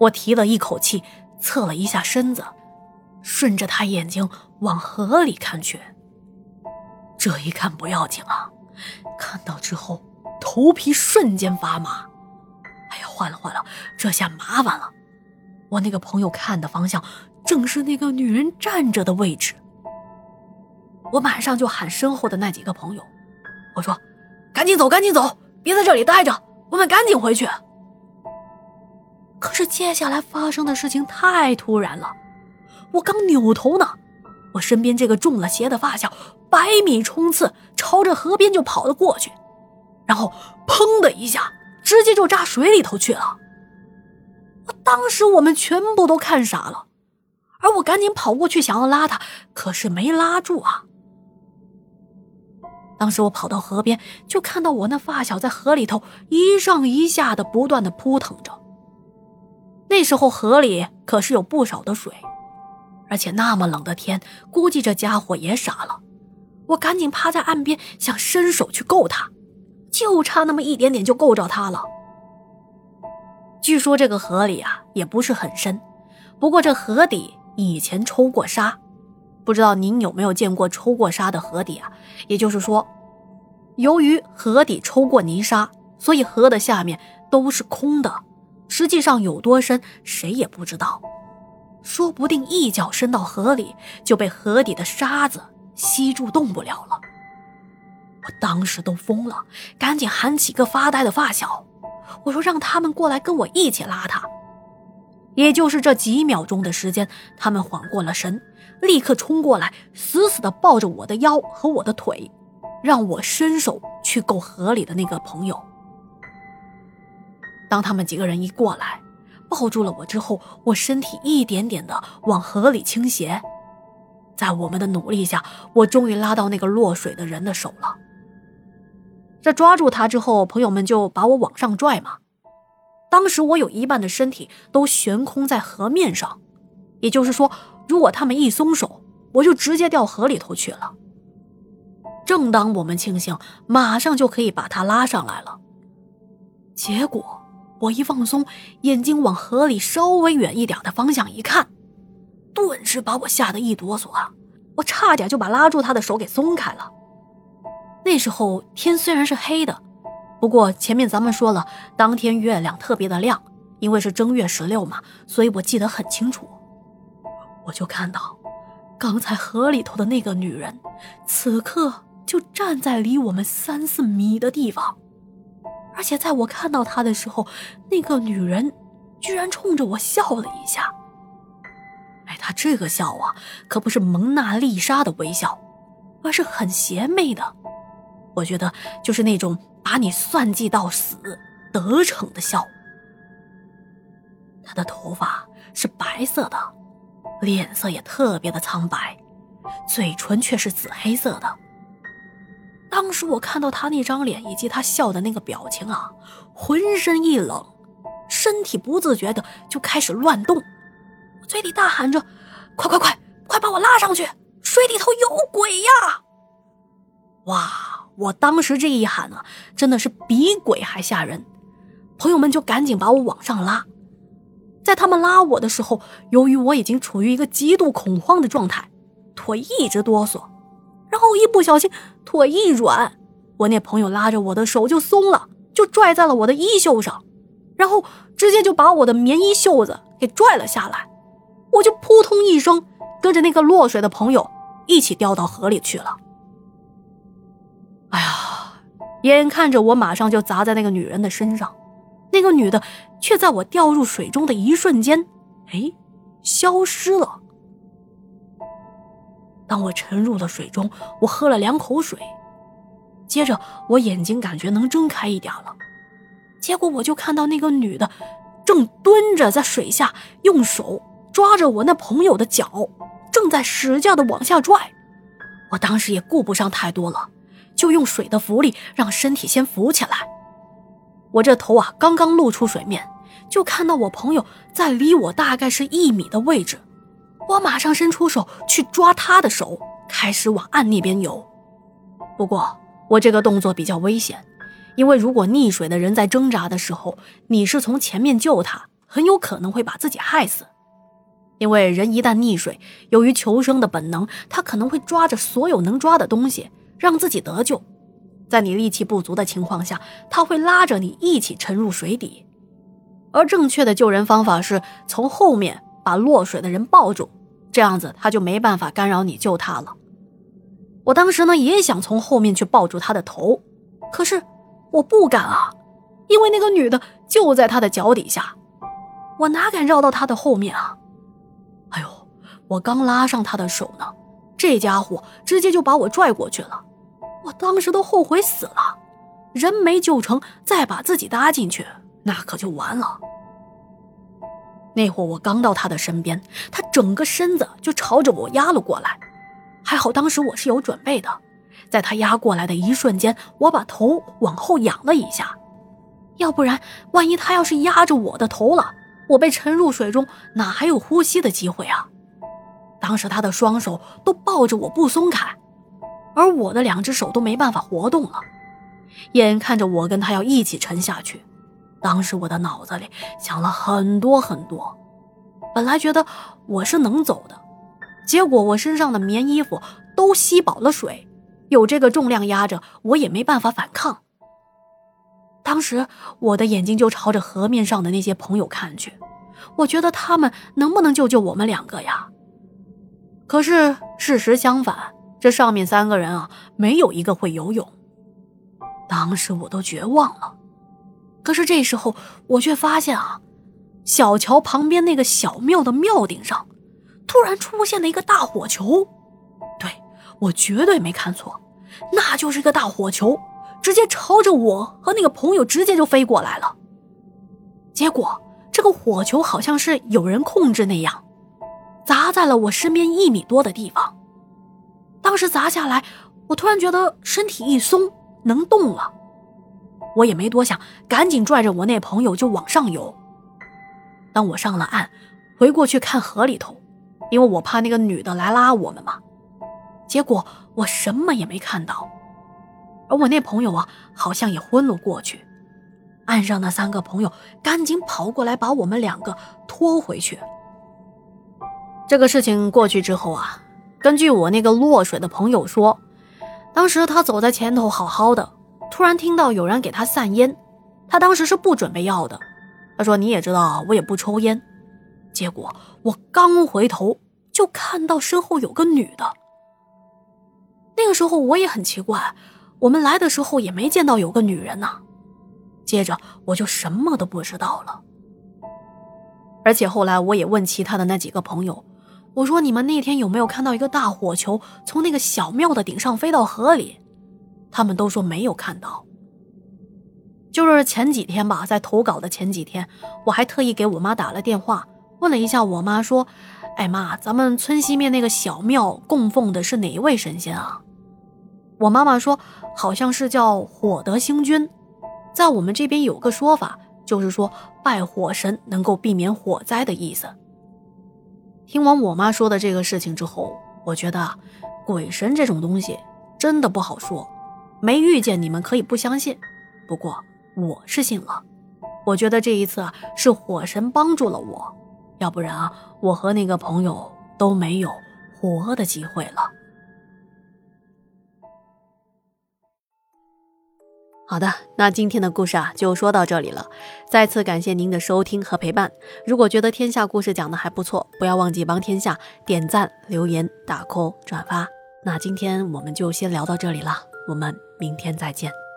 我提了一口气，侧了一下身子，顺着他眼睛往河里看去。这一看不要紧啊，看到之后头皮瞬间发麻。哎呀，坏了坏了，这下麻烦了！我那个朋友看的方向正是那个女人站着的位置。我马上就喊身后的那几个朋友，我说：“赶紧走，赶紧走，别在这里待着，我们赶紧回去。”可是接下来发生的事情太突然了，我刚扭头呢，我身边这个中了邪的发小百米冲刺，朝着河边就跑了过去，然后砰的一下，直接就扎水里头去了。当时我们全部都看傻了，而我赶紧跑过去想要拉他，可是没拉住啊。当时我跑到河边，就看到我那发小在河里头一上一下的不断的扑腾着。那时候河里可是有不少的水，而且那么冷的天，估计这家伙也傻了。我赶紧趴在岸边，想伸手去够他，就差那么一点点就够着他了。据说这个河里啊也不是很深，不过这河底以前抽过沙，不知道您有没有见过抽过沙的河底啊？也就是说，由于河底抽过泥沙，所以河的下面都是空的。实际上有多深，谁也不知道，说不定一脚伸到河里就被河底的沙子吸住，动不了了。我当时都疯了，赶紧喊几个发呆的发小，我说让他们过来跟我一起拉他。也就是这几秒钟的时间，他们缓过了神，立刻冲过来，死死地抱着我的腰和我的腿，让我伸手去够河里的那个朋友。当他们几个人一过来，抱住了我之后，我身体一点点的往河里倾斜。在我们的努力下，我终于拉到那个落水的人的手了。这抓住他之后，朋友们就把我往上拽嘛。当时我有一半的身体都悬空在河面上，也就是说，如果他们一松手，我就直接掉河里头去了。正当我们庆幸马上就可以把他拉上来了，结果。我一放松，眼睛往河里稍微远一点的方向一看，顿时把我吓得一哆嗦啊！我差点就把拉住他的手给松开了。那时候天虽然是黑的，不过前面咱们说了，当天月亮特别的亮，因为是正月十六嘛，所以我记得很清楚。我就看到，刚才河里头的那个女人，此刻就站在离我们三四米的地方。而且在我看到他的时候，那个女人居然冲着我笑了一下。哎，她这个笑啊，可不是蒙娜丽莎的微笑，而是很邪魅的。我觉得就是那种把你算计到死得逞的笑。她的头发是白色的，脸色也特别的苍白，嘴唇却是紫黑色的。当时我看到他那张脸以及他笑的那个表情啊，浑身一冷，身体不自觉的就开始乱动，嘴里大喊着：“快快快，快把我拉上去！水里头有鬼呀！”哇！我当时这一喊啊，真的是比鬼还吓人。朋友们就赶紧把我往上拉，在他们拉我的时候，由于我已经处于一个极度恐慌的状态，腿一直哆嗦。后一不小心腿一软，我那朋友拉着我的手就松了，就拽在了我的衣袖上，然后直接就把我的棉衣袖子给拽了下来，我就扑通一声跟着那个落水的朋友一起掉到河里去了。哎呀，眼看着我马上就砸在那个女人的身上，那个女的却在我掉入水中的一瞬间，哎，消失了。当我沉入了水中，我喝了两口水，接着我眼睛感觉能睁开一点了，结果我就看到那个女的正蹲着在水下，用手抓着我那朋友的脚，正在使劲的往下拽。我当时也顾不上太多了，就用水的浮力让身体先浮起来。我这头啊刚刚露出水面，就看到我朋友在离我大概是一米的位置。我马上伸出手去抓他的手，开始往岸那边游。不过我这个动作比较危险，因为如果溺水的人在挣扎的时候，你是从前面救他，很有可能会把自己害死。因为人一旦溺水，由于求生的本能，他可能会抓着所有能抓的东西，让自己得救。在你力气不足的情况下，他会拉着你一起沉入水底。而正确的救人方法是从后面把落水的人抱住，这样子他就没办法干扰你救他了。我当时呢也想从后面去抱住他的头，可是我不敢啊，因为那个女的就在他的脚底下，我哪敢绕到他的后面啊？哎呦，我刚拉上他的手呢，这家伙直接就把我拽过去了。我当时都后悔死了，人没救成，再把自己搭进去，那可就完了。那会儿我刚到他的身边，他整个身子就朝着我压了过来。还好当时我是有准备的，在他压过来的一瞬间，我把头往后仰了一下，要不然万一他要是压着我的头了，我被沉入水中，哪还有呼吸的机会啊？当时他的双手都抱着我不松开。而我的两只手都没办法活动了，眼看着我跟他要一起沉下去，当时我的脑子里想了很多很多。本来觉得我是能走的，结果我身上的棉衣服都吸饱了水，有这个重量压着，我也没办法反抗。当时我的眼睛就朝着河面上的那些朋友看去，我觉得他们能不能救救我们两个呀？可是事实相反。这上面三个人啊，没有一个会游泳。当时我都绝望了。可是这时候，我却发现啊，小桥旁边那个小庙的庙顶上，突然出现了一个大火球。对我绝对没看错，那就是一个大火球，直接朝着我和那个朋友直接就飞过来了。结果这个火球好像是有人控制那样，砸在了我身边一米多的地方。当时砸下来，我突然觉得身体一松，能动了。我也没多想，赶紧拽着我那朋友就往上游。当我上了岸，回过去看河里头，因为我怕那个女的来拉我们嘛。结果我什么也没看到，而我那朋友啊，好像也昏了过去。岸上的三个朋友赶紧跑过来，把我们两个拖回去。这个事情过去之后啊。根据我那个落水的朋友说，当时他走在前头好好的，突然听到有人给他散烟，他当时是不准备要的。他说：“你也知道，我也不抽烟。”结果我刚回头就看到身后有个女的。那个时候我也很奇怪，我们来的时候也没见到有个女人呢。接着我就什么都不知道了。而且后来我也问其他的那几个朋友。我说：“你们那天有没有看到一个大火球从那个小庙的顶上飞到河里？”他们都说没有看到。就是前几天吧，在投稿的前几天，我还特意给我妈打了电话，问了一下我妈，说：“哎妈，咱们村西面那个小庙供奉的是哪一位神仙啊？”我妈妈说：“好像是叫火德星君，在我们这边有个说法，就是说拜火神能够避免火灾的意思。”听完我妈说的这个事情之后，我觉得鬼神这种东西真的不好说。没遇见你们可以不相信，不过我是信了。我觉得这一次是火神帮助了我，要不然啊，我和那个朋友都没有活的机会了。好的，那今天的故事啊就说到这里了。再次感谢您的收听和陪伴。如果觉得天下故事讲的还不错，不要忘记帮天下点赞、留言、打 call、转发。那今天我们就先聊到这里了，我们明天再见。